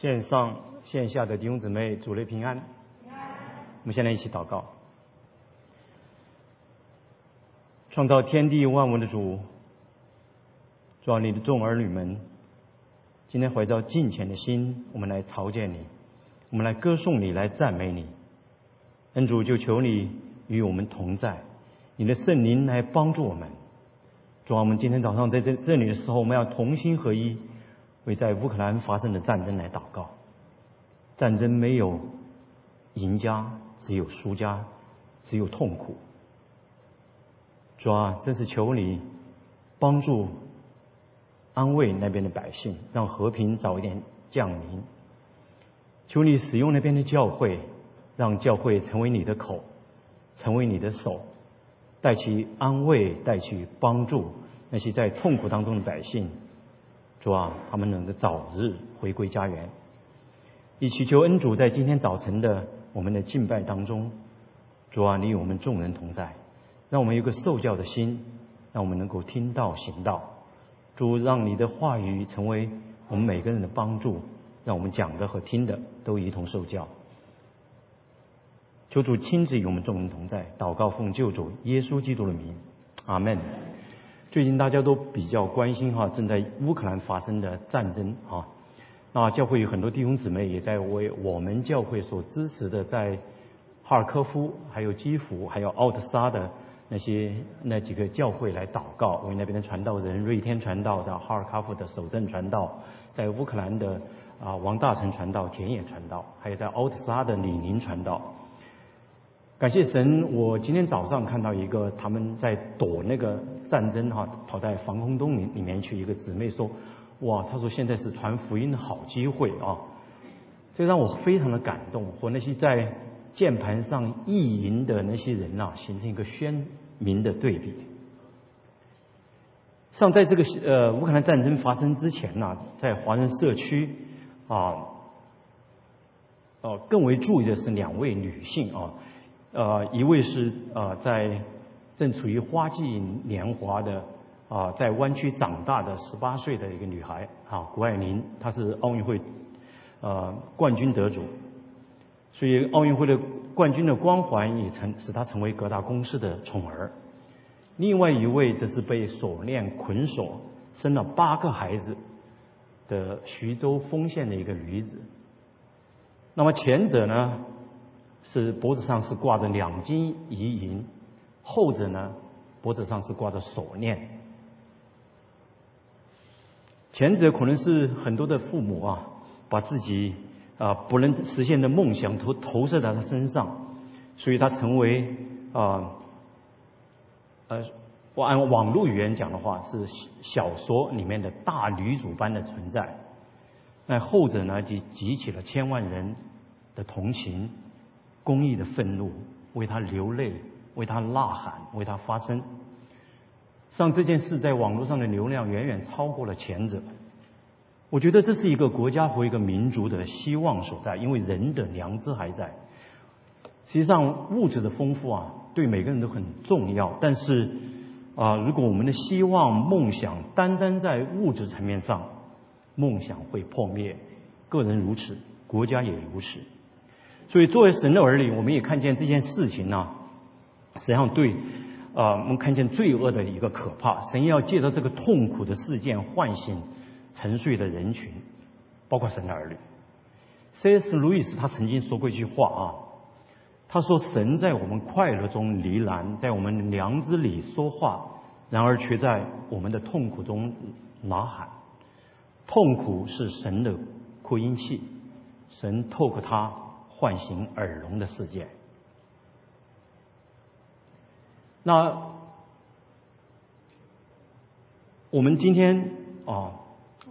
线上线下的弟兄姊妹，主内平安。我们先来一起祷告。创造天地万物的主，主啊，你的众儿女们，今天怀着敬虔的心，我们来朝见你，我们来歌颂你，来赞美你。恩主，就求你与我们同在，你的圣灵来帮助我们。主啊，我们今天早上在这这里的时候，我们要同心合一。为在乌克兰发生的战争来祷告。战争没有赢家，只有输家，只有痛苦。主啊，真是求你帮助安慰那边的百姓，让和平早一点降临。求你使用那边的教会，让教会成为你的口，成为你的手，带去安慰，带去帮助那些在痛苦当中的百姓。主啊，他们能够早日回归家园。以祈求恩主在今天早晨的我们的敬拜当中，主啊，你与我们众人同在，让我们有个受教的心，让我们能够听到行道。主，让你的话语成为我们每个人的帮助，让我们讲的和听的都一同受教。求主亲自与我们众人同在，祷告奉救主耶稣基督的名，阿门。最近大家都比较关心哈，正在乌克兰发生的战争啊。那教会有很多弟兄姊妹也在为我们教会所支持的在哈尔科夫、还有基辅、还有奥特萨的那些那几个教会来祷告，为那边的传道人瑞天传道，在哈尔科夫的守正传道，在乌克兰的啊王大成传道、田野传道，还有在奥特萨的李宁传道。感谢神，我今天早上看到一个他们在躲那个战争哈，跑在防空洞里里面去。一个姊妹说：“哇，她说现在是传福音的好机会啊！”这让我非常的感动，和那些在键盘上意淫的那些人呐，形成一个鲜明的对比。像在这个呃乌克兰战争发生之前呐，在华人社区啊，哦，更为注意的是两位女性啊。呃，一位是呃，在正处于花季年华的啊，在湾区长大的十八岁的一个女孩啊，谷爱凌，她是奥运会呃冠军得主，所以奥运会的冠军的光环也成使她成为各大公司的宠儿。另外一位则是被锁链捆锁，生了八个孩子的徐州丰县的一个女子。那么前者呢？是脖子上是挂着两金一银，后者呢脖子上是挂着锁链。前者可能是很多的父母啊，把自己啊不能实现的梦想投投射在他身上，所以他成为啊呃，我按网络语言讲的话是小说里面的大女主般的存在。那后者呢，就激起了千万人的同情。公益的愤怒，为他流泪，为他呐喊，为他发声。像这件事在网络上的流量远远超过了前者。我觉得这是一个国家和一个民族的希望所在，因为人的良知还在。实际上，物质的丰富啊，对每个人都很重要。但是啊，如果我们的希望、梦想单单在物质层面上，梦想会破灭。个人如此，国家也如此。所以，作为神的儿女，我们也看见这件事情呢，实际上对啊，我们看见罪恶的一个可怕。神要借着这个痛苦的事件唤醒沉睡的人群，包括神的儿女。C.S. 路易斯他曾经说过一句话啊，他说：“神在我们快乐中呢喃，在我们良知里说话，然而却在我们的痛苦中呐喊。痛苦是神的扩音器，神透过它。”唤醒耳聋的世界。那我们今天啊，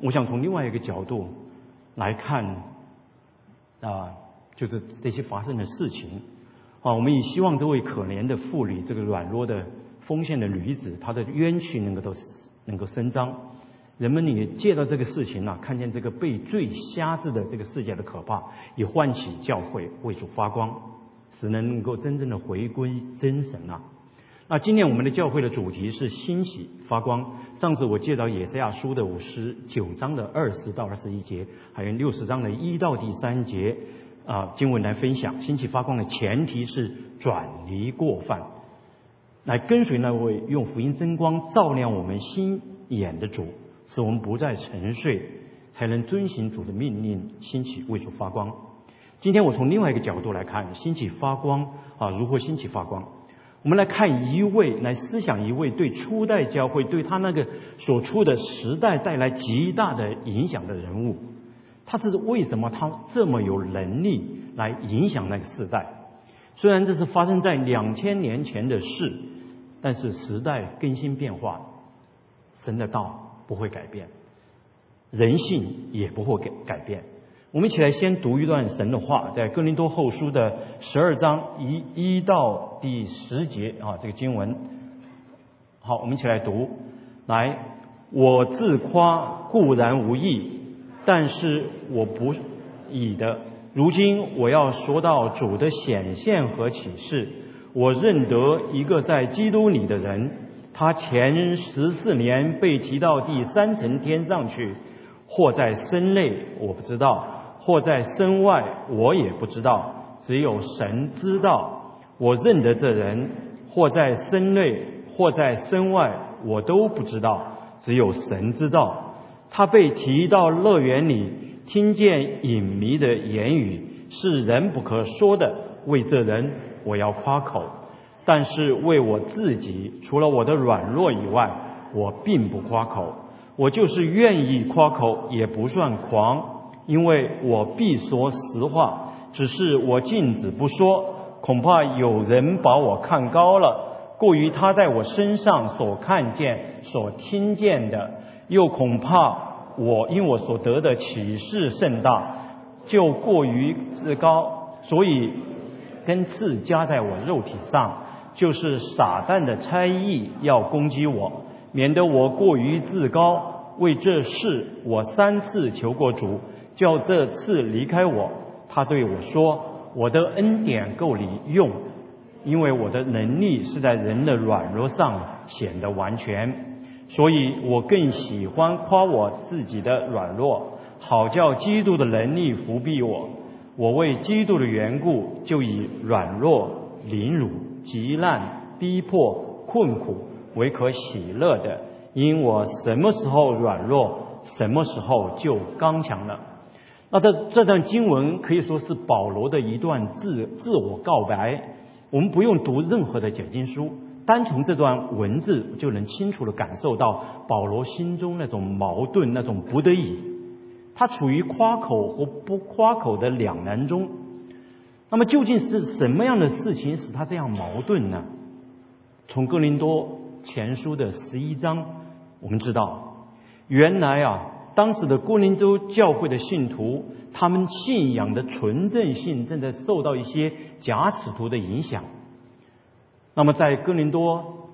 我想从另外一个角度来看啊，就是这些发生的事情啊，我们也希望这位可怜的妇女，这个软弱的丰县的女子，她的冤屈能够都能够伸张。人们也借着这个事情呢，看见这个被罪瞎子的这个世界的可怕，以唤起教会为主发光，使人能够真正的回归真神啊。那今年我们的教会的主题是兴起发光。上次我介绍以赛亚书的五十九章的二十到二十一节，还有六十章的一到第三节啊经文来分享。兴起发光的前提是转离过犯，来跟随那位用福音真光照亮我们心眼的主，使我们不再沉睡，才能遵行主的命令，兴起为主发光。今天我从另外一个角度来看兴起发光啊，如何兴起发光？我们来看一位，来思想一位对初代教会对他那个所处的时代带来极大的影响的人物。他是为什么他这么有能力来影响那个时代？虽然这是发生在两千年前的事，但是时代更新变化，神的道不会改变，人性也不会改改变。我们一起来先读一段神的话，在哥林多后书的十二章一一到第十节啊，这个经文。好，我们一起来读。来，我自夸固然无益，但是我不以的。如今我要说到主的显现和启示。我认得一个在基督里的人，他前十四年被提到第三层天上去，或在身内，我不知道。或在身外，我也不知道，只有神知道。我认得这人，或在身内，或在身外，我都不知道，只有神知道。他被提到乐园里，听见隐秘的言语，是人不可说的。为这人，我要夸口；但是为我自己，除了我的软弱以外，我并不夸口。我就是愿意夸口，也不算狂。因为我必说实话，只是我禁止不说，恐怕有人把我看高了，过于他在我身上所看见、所听见的；又恐怕我因我所得的启示甚大，就过于自高，所以根刺加在我肉体上，就是撒旦的差役要攻击我，免得我过于自高。为这事，我三次求过主。叫这次离开我，他对我说：“我的恩典够你用，因为我的能力是在人的软弱上显得完全。所以我更喜欢夸我自己的软弱，好叫基督的能力伏庇我。我为基督的缘故，就以软弱、凌辱、极难、逼迫、困苦唯可喜乐的，因我什么时候软弱，什么时候就刚强了。”那这这段经文可以说是保罗的一段自自我告白。我们不用读任何的解经书，单从这段文字就能清楚的感受到保罗心中那种矛盾、那种不得已。他处于夸口和不夸口的两难中。那么究竟是什么样的事情使他这样矛盾呢？从哥林多前书的十一章，我们知道，原来啊。当时的哥林多教会的信徒，他们信仰的纯正性正在受到一些假使徒的影响。那么，在哥林多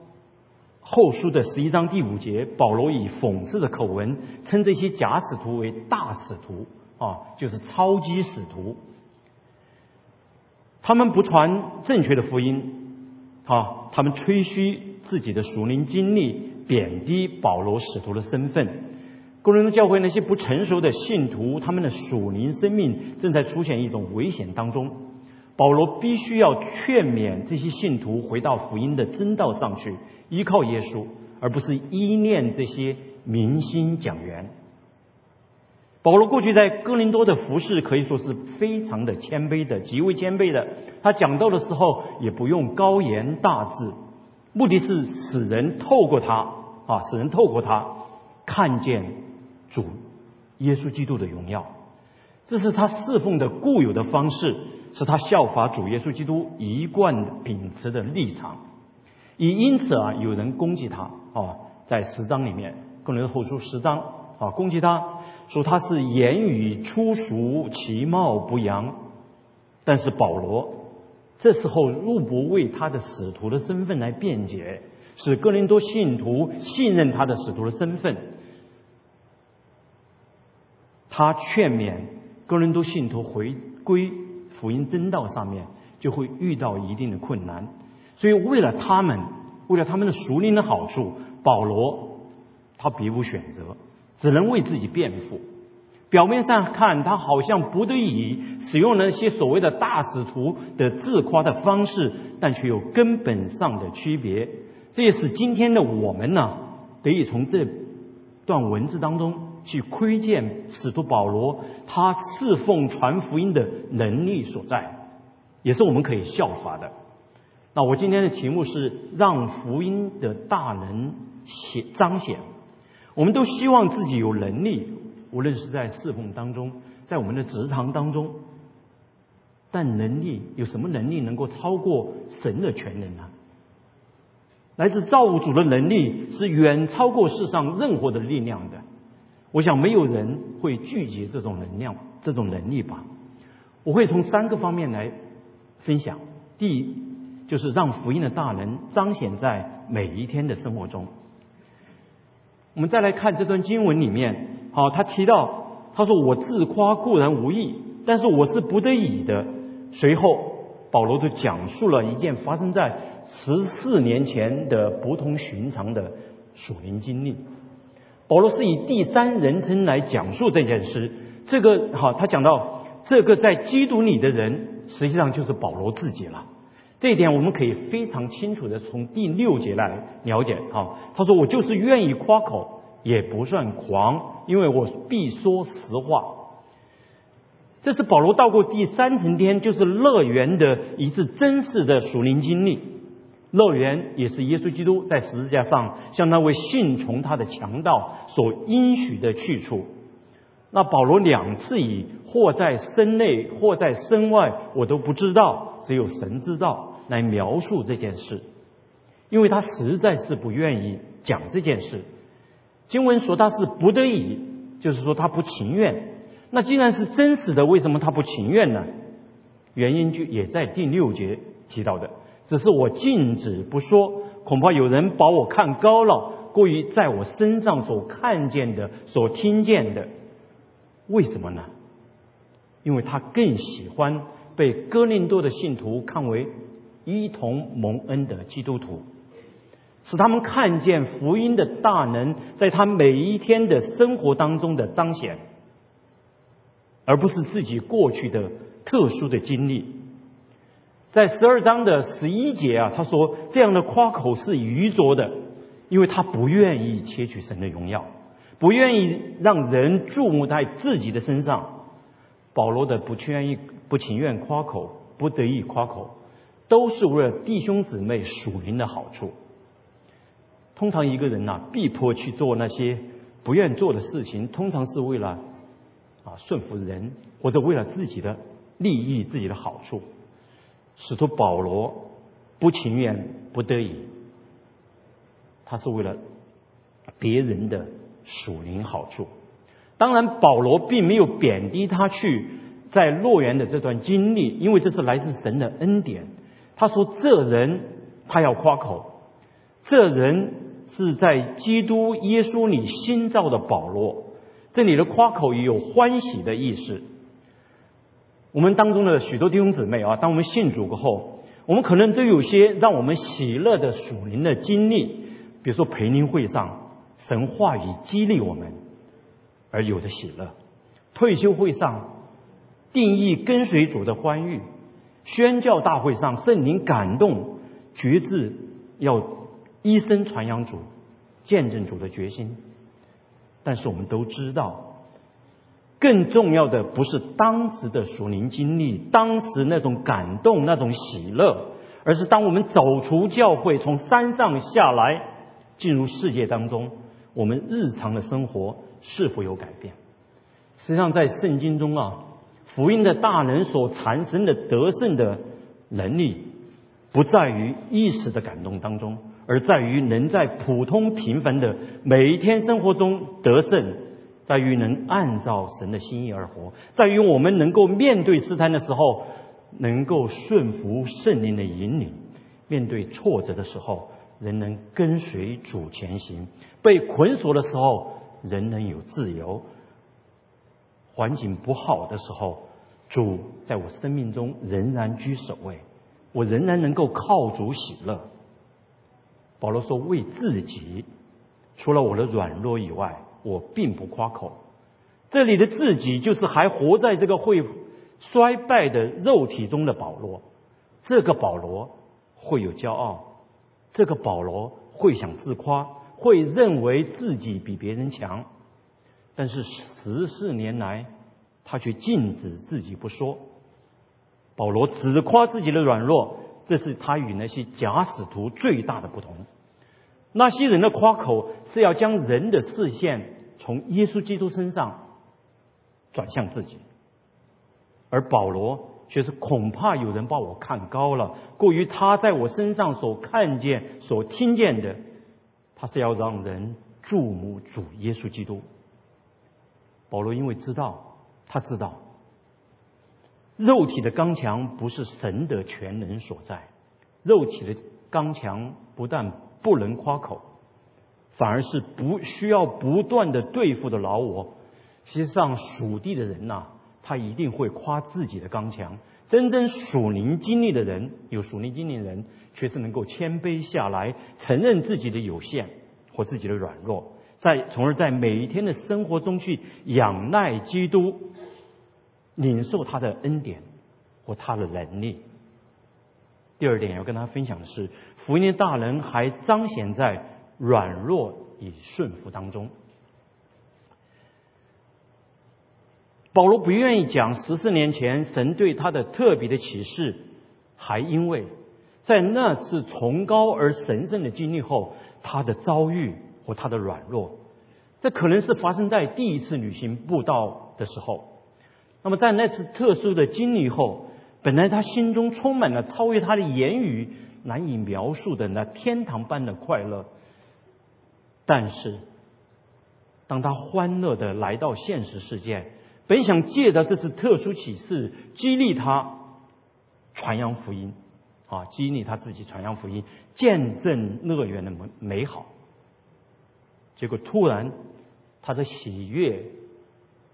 后书的十一章第五节，保罗以讽刺的口吻称这些假使徒为大使徒啊，就是超级使徒。他们不传正确的福音啊，他们吹嘘自己的属灵经历，贬低保罗使徒的身份。工人的教会那些不成熟的信徒，他们的属灵生命正在出现一种危险当中。保罗必须要劝勉这些信徒回到福音的真道上去，依靠耶稣，而不是依恋这些明星讲员。保罗过去在哥林多的服饰可以说是非常的谦卑的，极为谦卑的。他讲道的时候也不用高言大志，目的是使人透过他啊，使人透过他看见。主耶稣基督的荣耀，这是他侍奉的固有的方式，是他效法主耶稣基督一贯秉持的立场。也因此啊，有人攻击他啊，在十章里面，个人后书十章啊，攻击他说他是言语粗俗，其貌不扬。但是保罗这时候入不为他的使徒的身份来辩解，使哥林多信徒信任他的使徒的身份。他劝勉哥林多信徒回归福音真道上面，就会遇到一定的困难。所以为了他们，为了他们的熟灵的好处，保罗他别无选择，只能为自己辩护。表面上看，他好像不得已使用了那些所谓的大使徒的自夸的方式，但却有根本上的区别。这也使今天的我们呢，得以从这段文字当中去窥见使徒保罗他侍奉传福音的能力所在，也是我们可以效法的。那我今天的题目是让福音的大能显彰显。我们都希望自己有能力。无论是在侍奉当中，在我们的职场当中，但能力有什么能力能够超过神的全能呢？来自造物主的能力是远超过世上任何的力量的。我想没有人会拒绝这种能量、这种能力吧。我会从三个方面来分享。第一，就是让福音的大能彰显在每一天的生活中。我们再来看这段经文里面。好，他提到，他说我自夸固然无益，但是我是不得已的。随后，保罗就讲述了一件发生在十四年前的不同寻常的属灵经历。保罗是以第三人称来讲述这件事。这个好，他讲到这个在基督里的人，实际上就是保罗自己了。这一点我们可以非常清楚的从第六节来了解。啊，他说我就是愿意夸口。也不算狂，因为我必说实话。这是保罗到过第三层天，就是乐园的一次真实的属灵经历。乐园也是耶稣基督在十字架上向那位信从他的强盗所应许的去处。那保罗两次以或在身内，或在身外，我都不知道，只有神知道，来描述这件事，因为他实在是不愿意讲这件事。经文说他是不得已，就是说他不情愿。那既然是真实的，为什么他不情愿呢？原因就也在第六节提到的，只是我禁止不说，恐怕有人把我看高了，过于在我身上所看见的、所听见的。为什么呢？因为他更喜欢被哥林多的信徒看为一同蒙恩的基督徒。使他们看见福音的大能在他每一天的生活当中的彰显，而不是自己过去的特殊的经历。在十二章的十一节啊，他说这样的夸口是愚拙的，因为他不愿意窃取神的荣耀，不愿意让人注目在自己的身上。保罗的不愿意、不情愿夸口、不得已夸口，都是为了弟兄姊妹属灵的好处。通常一个人呐，逼迫去做那些不愿做的事情，通常是为了啊顺服人，或者为了自己的利益、自己的好处。使徒保罗不情愿、不得已，他是为了别人的属灵好处。当然，保罗并没有贬低他去在洛园的这段经历，因为这是来自神的恩典。他说：“这人他要夸口，这人。”是在基督耶稣里新造的保罗，这里的夸口也有欢喜的意思。我们当中的许多弟兄姊妹啊，当我们信主过后，我们可能都有些让我们喜乐的属灵的经历，比如说培灵会上神话语激励我们而有的喜乐，退休会上定义跟随主的欢愉，宣教大会上圣灵感动决志要。一生传扬主、见证主的决心，但是我们都知道，更重要的不是当时的属灵经历、当时那种感动、那种喜乐，而是当我们走出教会、从山上下来，进入世界当中，我们日常的生活是否有改变？实际上，在圣经中啊，福音的大能所产生的得胜的能力，不在于一时的感动当中。而在于能在普通平凡的每一天生活中得胜，在于能按照神的心意而活，在于我们能够面对试探的时候，能够顺服圣灵的引领；面对挫折的时候，仍能跟随主前行；被捆锁的时候，仍能有自由；环境不好的时候，主在我生命中仍然居首位，我仍然能够靠主喜乐。保罗说：“为自己，除了我的软弱以外，我并不夸口。”这里的自己，就是还活在这个会衰败的肉体中的保罗。这个保罗会有骄傲，这个保罗会想自夸，会认为自己比别人强。但是十四年来，他却禁止自己不说。保罗只夸自己的软弱，这是他与那些假使徒最大的不同。那些人的夸口是要将人的视线从耶稣基督身上转向自己，而保罗却是恐怕有人把我看高了，过于他在我身上所看见、所听见的，他是要让人注目主耶稣基督。保罗因为知道，他知道，肉体的刚强不是神的全能所在，肉体的刚强不但不能夸口，反而是不需要不断的对付的老我。实际上，属地的人呐，他一定会夸自己的刚强；真正属灵经历的人，有属灵经历的人，却是能够谦卑下来，承认自己的有限或自己的软弱。在，从而在每一天的生活中去仰赖基督，领受他的恩典和他的能力。第二点要跟大家分享的是，福音的大能还彰显在软弱与顺服当中。保罗不愿意讲十四年前神对他的特别的启示，还因为在那次崇高而神圣的经历后，他的遭遇。或他的软弱，这可能是发生在第一次旅行步道的时候。那么在那次特殊的经历后，本来他心中充满了超越他的言语难以描述的那天堂般的快乐。但是，当他欢乐的来到现实世界，本想借着这次特殊启示激励他传扬福音，啊，激励他自己传扬福音，见证乐园的美美好。结果突然，他的喜悦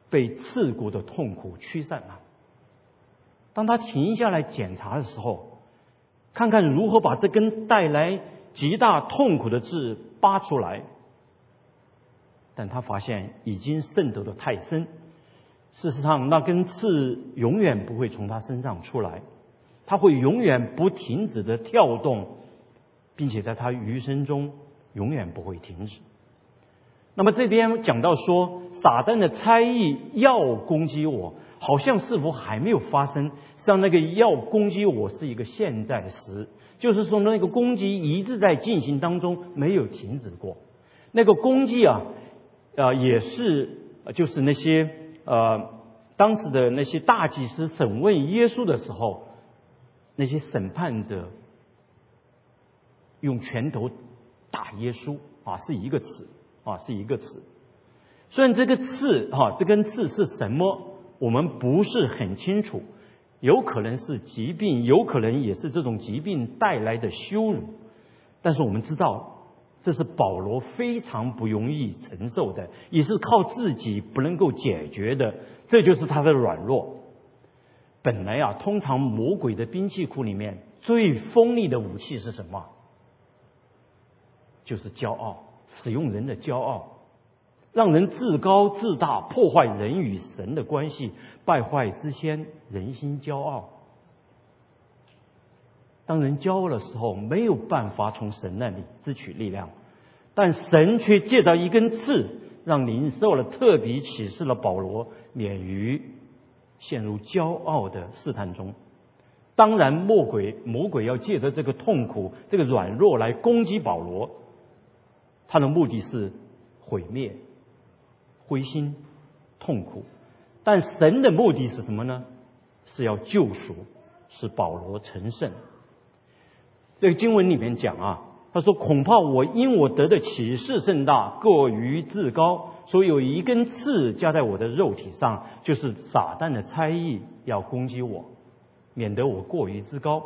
被刺骨的痛苦驱散了。当他停下来检查的时候，看看如何把这根带来极大痛苦的刺拔出来，但他发现已经渗透的太深。事实上，那根刺永远不会从他身上出来，他会永远不停止的跳动，并且在他余生中永远不会停止。那么这边讲到说，撒旦的猜疑要攻击我，好像似乎还没有发生。像那个要攻击我是一个现在时，就是说那个攻击一直在进行当中，没有停止过。那个攻击啊，啊也是就是那些呃当时的那些大祭司审问耶稣的时候，那些审判者用拳头打耶稣啊，是一个词。啊，是一个词。虽然这个刺，哈，这根刺是什么，我们不是很清楚。有可能是疾病，有可能也是这种疾病带来的羞辱。但是我们知道，这是保罗非常不容易承受的，也是靠自己不能够解决的。这就是他的软弱。本来啊，通常魔鬼的兵器库里面最锋利的武器是什么？就是骄傲。使用人的骄傲，让人自高自大，破坏人与神的关系，败坏之先人心骄傲。当人骄傲的时候，没有办法从神那里支取力量，但神却借着一根刺，让领受了特别启示的保罗免于陷入骄傲的试探中。当然，魔鬼魔鬼要借着这个痛苦、这个软弱来攻击保罗。他的目的是毁灭、灰心、痛苦，但神的目的是什么呢？是要救赎，使保罗成圣。这个经文里面讲啊，他说：“恐怕我因我得的启示甚大，过于自高，所以有一根刺加在我的肉体上，就是撒旦的猜疑要攻击我，免得我过于自高。”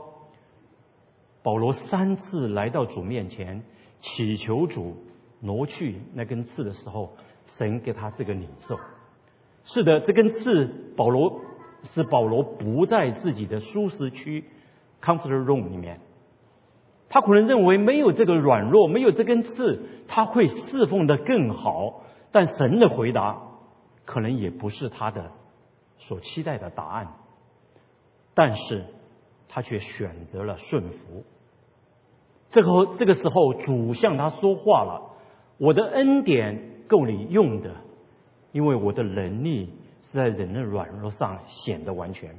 保罗三次来到主面前，祈求主。挪去那根刺的时候，神给他这个领受。是的，这根刺，保罗是保罗不在自己的舒适区 （comfort room） 里面，他可能认为没有这个软弱，没有这根刺，他会侍奉的更好。但神的回答可能也不是他的所期待的答案。但是他却选择了顺服。这个这个时候，主向他说话了：“我的恩典够你用的，因为我的能力是在人的软弱上显得完全。”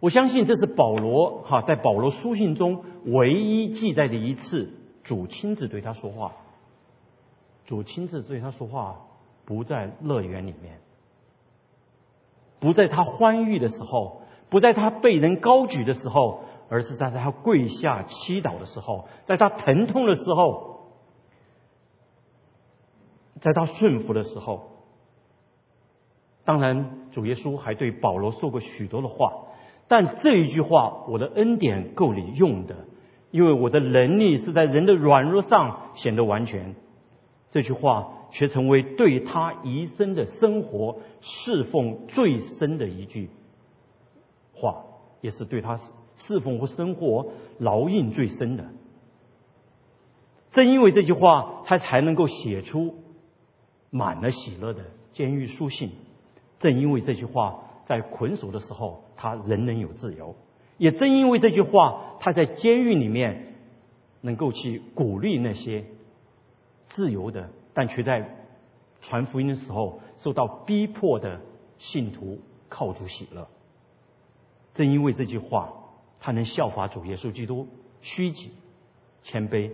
我相信这是保罗哈在保罗书信中唯一记载的一次主亲自对他说话。主亲自对他说话，不在乐园里面，不在他欢愉的时候，不在他被人高举的时候，而是在他跪下祈祷的时候，在他疼痛的时候，在他顺服的时候。当然，主耶稣还对保罗说过许多的话。但这一句话，我的恩典够你用的，因为我的能力是在人的软弱上显得完全。这句话却成为对他一生的生活侍奉最深的一句话，也是对他侍奉和生活烙印最深的。正因为这句话，他才能够写出满了喜乐的监狱书信。正因为这句话。在捆锁的时候，他仍能有自由。也正因为这句话，他在监狱里面能够去鼓励那些自由的，但却在传福音的时候受到逼迫的信徒靠主喜乐。正因为这句话，他能效法主耶稣基督，虚己、谦卑，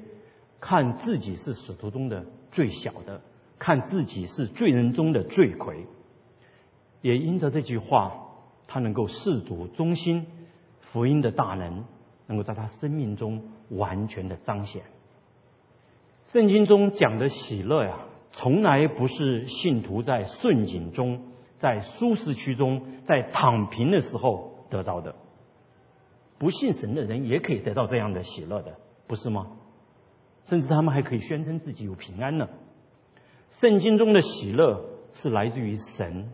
看自己是使徒中的最小的，看自己是罪人中的罪魁。也因着这句话，他能够事主忠心，福音的大能能够在他生命中完全的彰显。圣经中讲的喜乐呀，从来不是信徒在顺境中、在舒适区中、在躺平的时候得到的。不信神的人也可以得到这样的喜乐的，不是吗？甚至他们还可以宣称自己有平安呢。圣经中的喜乐是来自于神。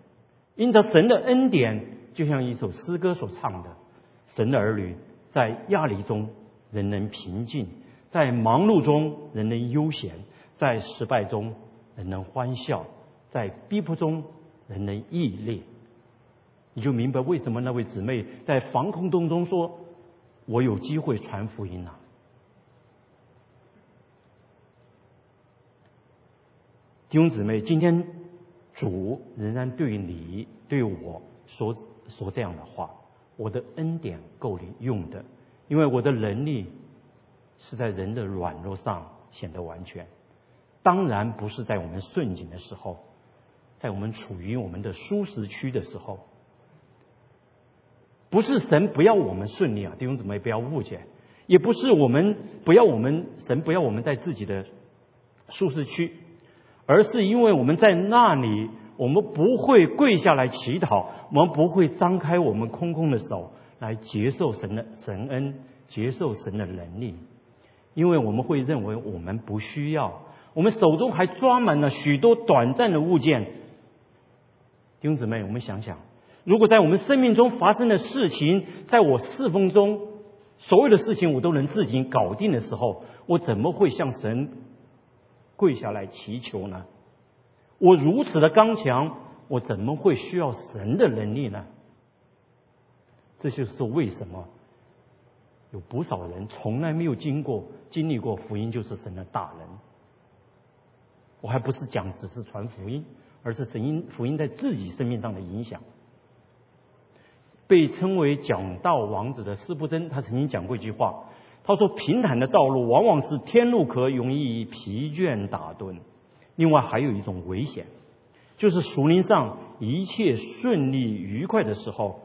因着神的恩典，就像一首诗歌所唱的：“神的儿女在压力中仍能平静，在忙碌中仍能悠闲，在失败中仍能欢笑，在逼迫中仍能毅力。”你就明白为什么那位姊妹在防空洞中说：“我有机会传福音了。”弟兄姊妹，今天。主仍然对你对我说说这样的话：我的恩典够你用的，因为我的能力是在人的软弱上显得完全。当然不是在我们顺境的时候，在我们处于我们的舒适区的时候，不是神不要我们顺利啊，弟兄姊妹不要误解，也不是我们不要我们神不要我们在自己的舒适区。而是因为我们在那里，我们不会跪下来乞讨，我们不会张开我们空空的手来接受神的神恩，接受神的能力，因为我们会认为我们不需要，我们手中还装满了许多短暂的物件。弟兄姊妹，我们想想，如果在我们生命中发生的事情，在我侍奉中所有的事情我都能自己搞定的时候，我怎么会向神？跪下来祈求呢？我如此的刚强，我怎么会需要神的能力呢？这就是为什么有不少人从来没有经过、经历过福音，就是神的大能。我还不是讲只是传福音，而是神音福音在自己生命上的影响。被称为讲道王子的施布真，他曾经讲过一句话。他说：“平坦的道路往往是天路可容易疲倦打盹。另外还有一种危险，就是树林上一切顺利愉快的时候，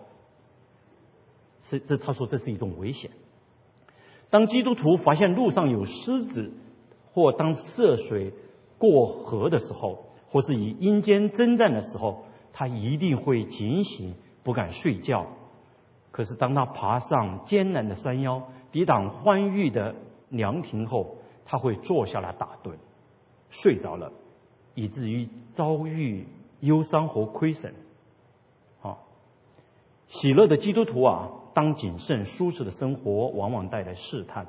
是这他说这是一种危险。当基督徒发现路上有狮子，或当涉水过河的时候，或是以阴间征战的时候，他一定会警醒，不敢睡觉。可是当他爬上艰难的山腰，抵挡欢愉的凉亭后，他会坐下来打盹，睡着了，以至于遭遇忧伤和亏损。啊，喜乐的基督徒啊，当谨慎舒适的生活往往带来试探，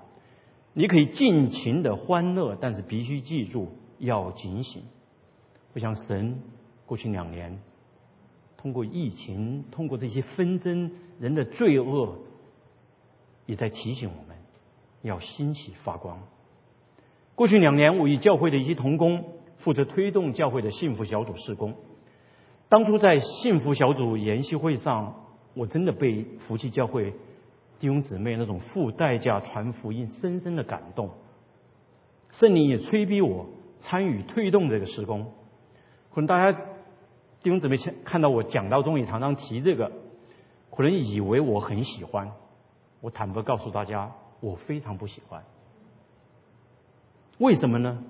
你可以尽情的欢乐，但是必须记住要警醒。我想神过去两年，通过疫情，通过这些纷争，人的罪恶，也在提醒我们要兴起发光。过去两年，我与教会的一些同工负责推动教会的幸福小组施工。当初在幸福小组研习会上，我真的被福气教会弟兄姊妹那种付代价传福音深深的感动。圣灵也催逼我参与推动这个施工。可能大家弟兄姊妹看看到我讲道中也常常提这个，可能以为我很喜欢。我坦白告诉大家，我非常不喜欢。为什么呢？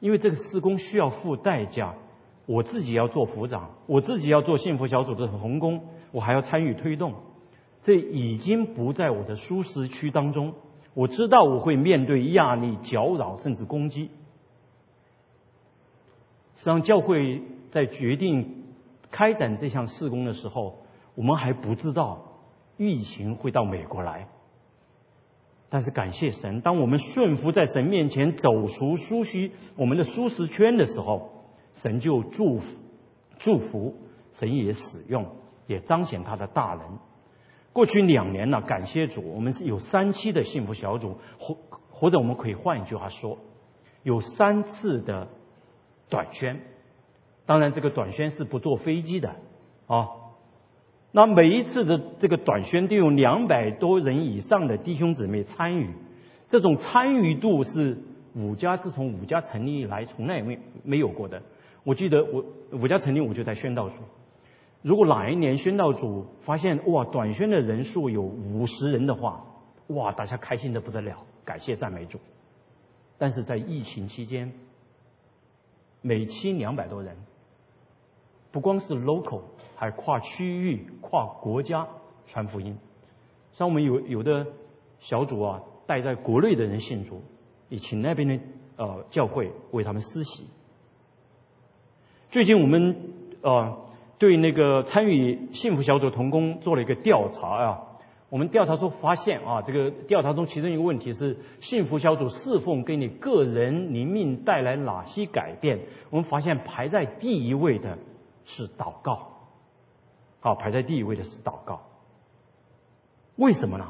因为这个施工需要付代价，我自己要做副长，我自己要做幸福小组的红工，我还要参与推动，这已经不在我的舒适区当中。我知道我会面对压力、搅扰甚至攻击。实际上，教会在决定开展这项施工的时候，我们还不知道疫情会到美国来。但是感谢神，当我们顺服在神面前走出舒适我们的舒适圈的时候，神就祝福祝福，神也使用，也彰显他的大能。过去两年呢，感谢主，我们是有三期的幸福小组，或或者我们可以换一句话说，有三次的短宣。当然，这个短宣是不坐飞机的啊。那每一次的这个短宣都有两百多人以上的弟兄姊妹参与，这种参与度是五家自从五家成立以来从来没没有过的。我记得我五家成立我就在宣道组，如果哪一年宣道组发现哇短宣的人数有五十人的话，哇大家开心的不得了，感谢赞美主。但是在疫情期间，每期两百多人，不光是 local。还跨区域、跨国家传福音，像我们有有的小组啊，带在国内的人信主，也请那边的呃教会为他们施洗。最近我们呃对那个参与幸福小组同工做了一个调查啊，我们调查中发现啊，这个调查中其中一个问题是幸福小组侍奉给你个人灵命带来哪些改变？我们发现排在第一位的是祷告。好，排在第一位的是祷告。为什么呢？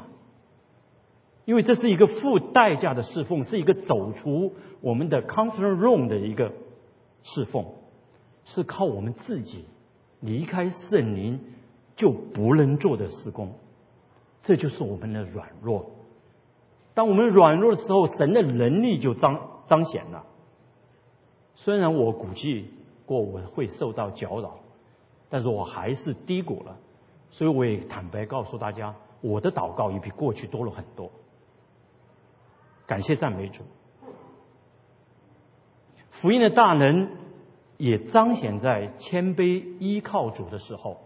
因为这是一个付代价的侍奉，是一个走出我们的 comfort room 的一个侍奉，是靠我们自己离开圣灵就不能做的施工。这就是我们的软弱。当我们软弱的时候，神的能力就彰彰显了。虽然我估计过我会受到搅扰。但是我还是低谷了，所以我也坦白告诉大家，我的祷告也比过去多了很多。感谢赞美主，福音的大能也彰显在谦卑依靠主的时候。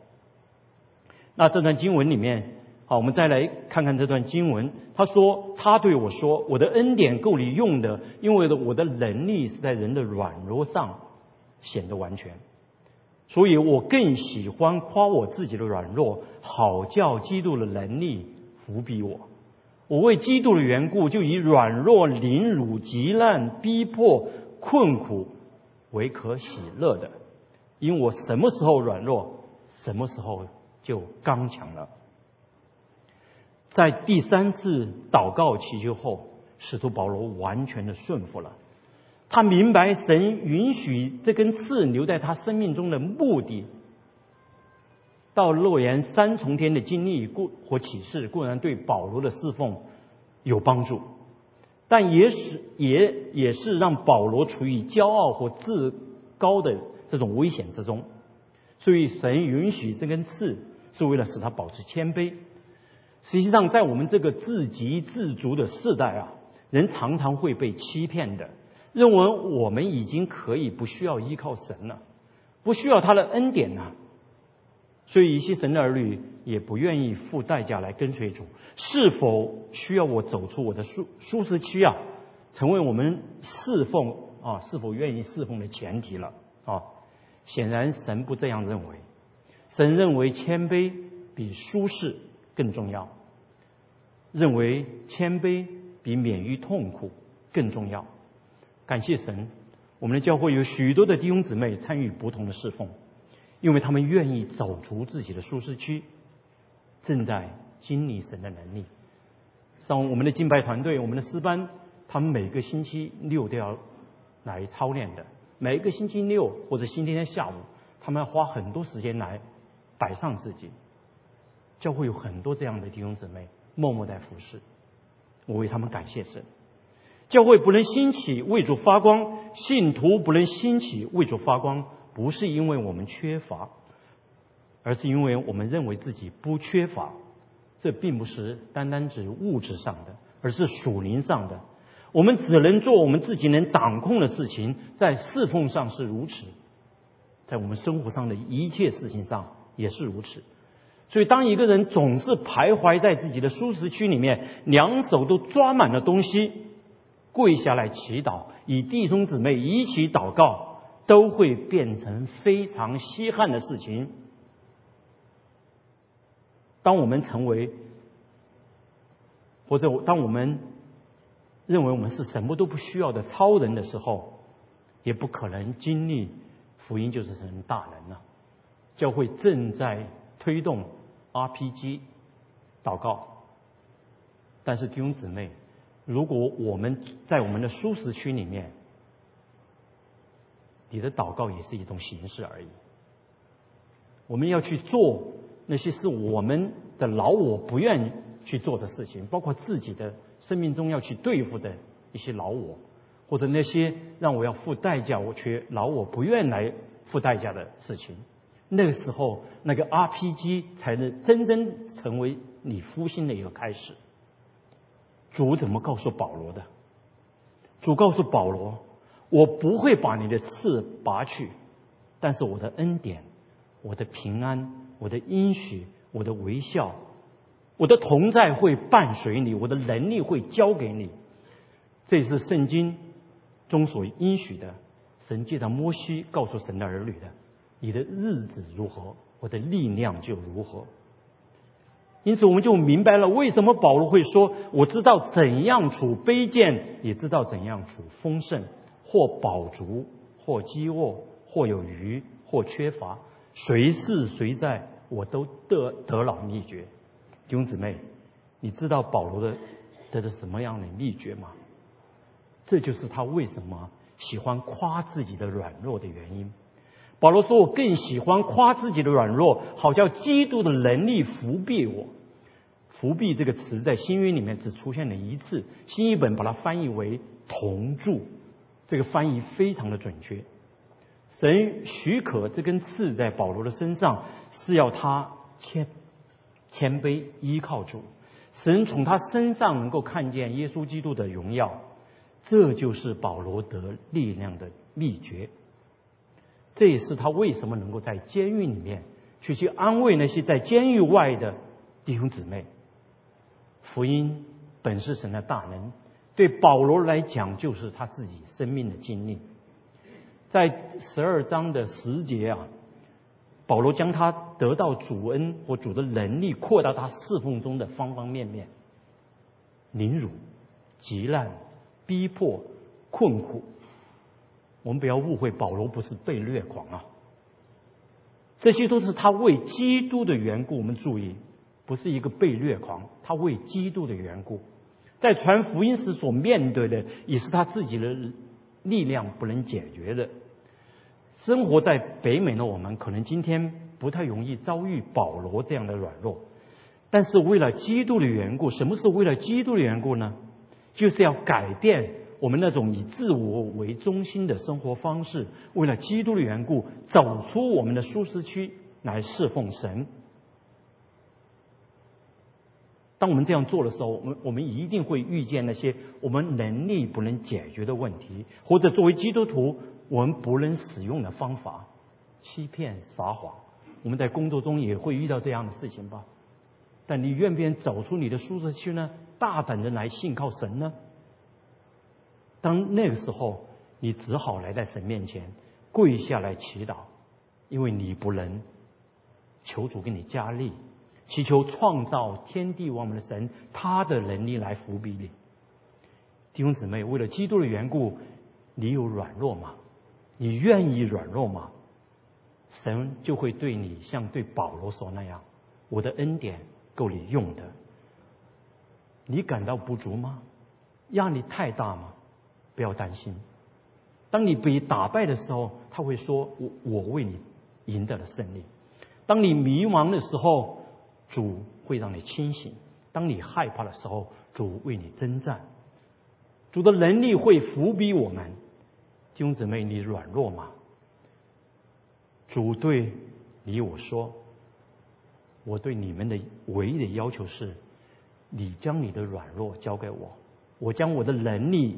那这段经文里面，好，我们再来看看这段经文。他说：“他对我说，我的恩典够你用的，因为我的能力是在人的软弱上显得完全。”所以我更喜欢夸我自己的软弱，好叫基督的能力伏逼我。我为基督的缘故，就以软弱、凌辱、极难、逼迫、困苦为可喜乐的。因我什么时候软弱，什么时候就刚强了。在第三次祷告祈求后，使徒保罗完全的顺服了。他明白神允许这根刺留在他生命中的目的。到诺言三重天的经历固或启示固然对保罗的侍奉有帮助，但也是也也是让保罗处于骄傲或自高的这种危险之中。所以神允许这根刺是为了使他保持谦卑。实际上，在我们这个自给自足的时代啊，人常常会被欺骗的。认为我们已经可以不需要依靠神了，不需要他的恩典了，所以一些神的儿女也不愿意付代价来跟随主。是否需要我走出我的舒舒适区啊？成为我们侍奉啊，是否愿意侍奉的前提了啊？显然神不这样认为，神认为谦卑比舒适更重要，认为谦卑比免于痛苦更重要。感谢神，我们的教会有许多的弟兄姊妹参与不同的侍奉，因为他们愿意走出自己的舒适区，正在经历神的能力。像我们的敬拜团队，我们的诗班，他们每个星期六都要来操练的。每一个星期六或者星期天下午，他们要花很多时间来摆上自己。教会有很多这样的弟兄姊妹默默在服侍，我为他们感谢神。教会不能兴起为主发光，信徒不能兴起为主发光，不是因为我们缺乏，而是因为我们认为自己不缺乏。这并不是单单指物质上的，而是属灵上的。我们只能做我们自己能掌控的事情，在侍奉上是如此，在我们生活上的一切事情上也是如此。所以，当一个人总是徘徊在自己的舒适区里面，两手都抓满了东西，跪下来祈祷，与弟兄姊妹一起祷告，都会变成非常稀罕的事情。当我们成为，或者当我们。认为我们是什么都不需要的超人的时候，也不可能经历福音就是成大人了。教会正在推动 RPG 祷告，但是弟兄姊妹，如果我们在我们的舒适区里面，你的祷告也是一种形式而已。我们要去做那些是我们的老我不愿去做的事情，包括自己的。生命中要去对付的一些老我，或者那些让我要付代价，我却老我不愿来付代价的事情，那个时候，那个 RPG 才能真正成为你复兴的一个开始。主怎么告诉保罗的？主告诉保罗：“我不会把你的刺拔去，但是我的恩典、我的平安、我的应许、我的微笑。”我的同在会伴随你，我的能力会交给你。这是圣经中所应许的。神借着摩西告诉神的儿女的：你的日子如何，我的力量就如何。因此，我们就明白了为什么保罗会说：“我知道怎样处卑贱，也知道怎样处丰盛，或饱足，或饥饿，或有余，或缺乏，随是随在，我都得得了秘诀。”弟兄姊妹，你知道保罗的得的什么样的秘诀吗？这就是他为什么喜欢夸自己的软弱的原因。保罗说：“我更喜欢夸自己的软弱，好叫基督的能力伏庇我。”伏笔这个词在新约里面只出现了一次，新译本把它翻译为同住，这个翻译非常的准确。神许可这根刺在保罗的身上，是要他谦。谦卑依靠主，神从他身上能够看见耶稣基督的荣耀，这就是保罗得力量的秘诀。这也是他为什么能够在监狱里面去去安慰那些在监狱外的弟兄姊妹。福音本是神的大能，对保罗来讲就是他自己生命的经历。在十二章的十节啊。保罗将他得到主恩或主的能力扩大他侍奉中的方方面面，凌辱、极难、逼迫、困苦。我们不要误会，保罗不是被虐狂啊，这些都是他为基督的缘故。我们注意，不是一个被虐狂，他为基督的缘故，在传福音时所面对的，也是他自己的力量不能解决的。生活在北美的我们，可能今天不太容易遭遇保罗这样的软弱，但是为了基督的缘故，什么是为了基督的缘故呢？就是要改变我们那种以自我为中心的生活方式，为了基督的缘故，走出我们的舒适区来侍奉神。当我们这样做的时候，我们我们一定会遇见那些我们能力不能解决的问题，或者作为基督徒。我们不能使用的方法，欺骗、撒谎。我们在工作中也会遇到这样的事情吧？但你愿不愿走出你的舒适区呢？大胆的来信靠神呢？当那个时候，你只好来在神面前跪下来祈祷，因为你不能求主给你加力，祈求创造天地万物的神他的能力来扶庇你。弟兄姊妹，为了基督的缘故，你有软弱吗？你愿意软弱吗？神就会对你像对保罗说那样：“我的恩典够你用的。”你感到不足吗？压力太大吗？不要担心。当你被打败的时候，他会说：“我我为你赢得了胜利。”当你迷茫的时候，主会让你清醒；当你害怕的时候，主为你征战。主的能力会伏逼我们。弟兄姊妹，你软弱吗？主对你我说：“我对你们的唯一的要求是，你将你的软弱交给我，我将我的能力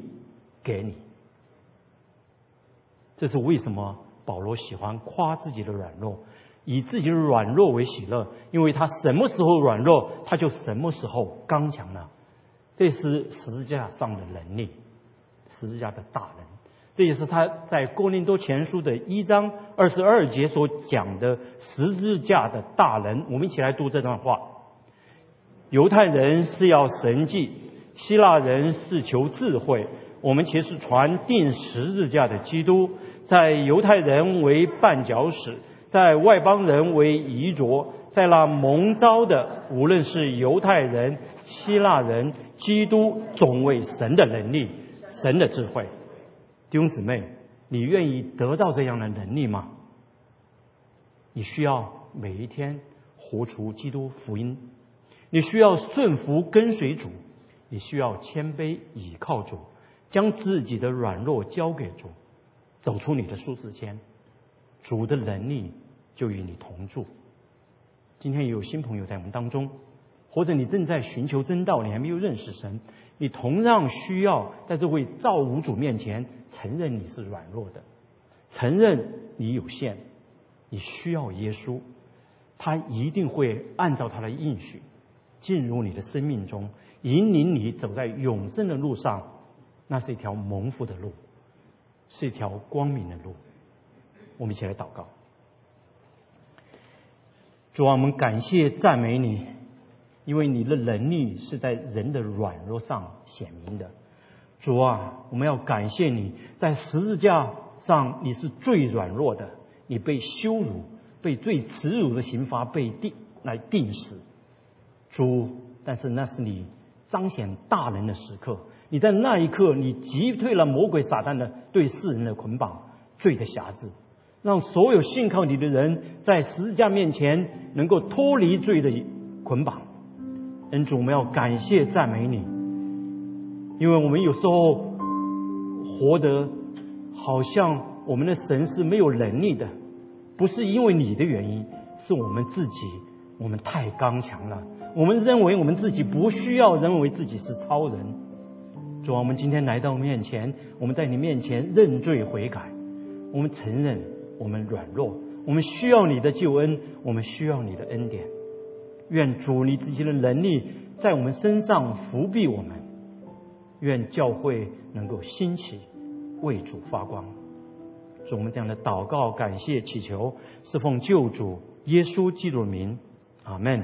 给你。”这是为什么保罗喜欢夸自己的软弱，以自己的软弱为喜乐，因为他什么时候软弱，他就什么时候刚强了。这是十字架上的能力，十字架的大能。这也是他在哥林多前书的一章二十二节所讲的十字架的大能。我们一起来读这段话：犹太人是要神迹，希腊人是求智慧，我们其实传定十字架的基督。在犹太人为绊脚石，在外邦人为遗着，在那蒙召的，无论是犹太人、希腊人，基督总为神的能力、神的智慧。弟兄姊妹，你愿意得到这样的能力吗？你需要每一天活出基督福音，你需要顺服跟随主，你需要谦卑倚靠主，将自己的软弱交给主。走出你的舒适圈，主的能力就与你同住。今天也有新朋友在我们当中，或者你正在寻求真道，你还没有认识神，你同样需要在这位造物主面前承认你是软弱的，承认你有限，你需要耶稣，他一定会按照他的应许进入你的生命中，引领你走在永生的路上，那是一条蒙福的路。是一条光明的路，我们一起来祷告。主啊，我们感谢赞美你，因为你的能力是在人的软弱上显明的。主啊，我们要感谢你在十字架上你是最软弱的，你被羞辱，被最耻辱的刑罚被定来定死。主，但是那是你彰显大能的时刻。你在那一刻，你击退了魔鬼撒旦的对世人的捆绑、罪的辖制，让所有信靠你的人在十字架面前能够脱离罪的捆绑。恩主，我们要感谢赞美你，因为我们有时候活得好像我们的神是没有能力的，不是因为你的原因，是我们自己，我们太刚强了。我们认为我们自己不需要，认为自己是超人。主啊，我们今天来到面前，我们在你面前认罪悔改，我们承认我们软弱，我们需要你的救恩，我们需要你的恩典。愿主你自己的能力在我们身上伏庇我们，愿教会能够兴起，为主发光。主，我们这样的祷告、感谢、祈求，是奉救主耶稣基督的名，阿门。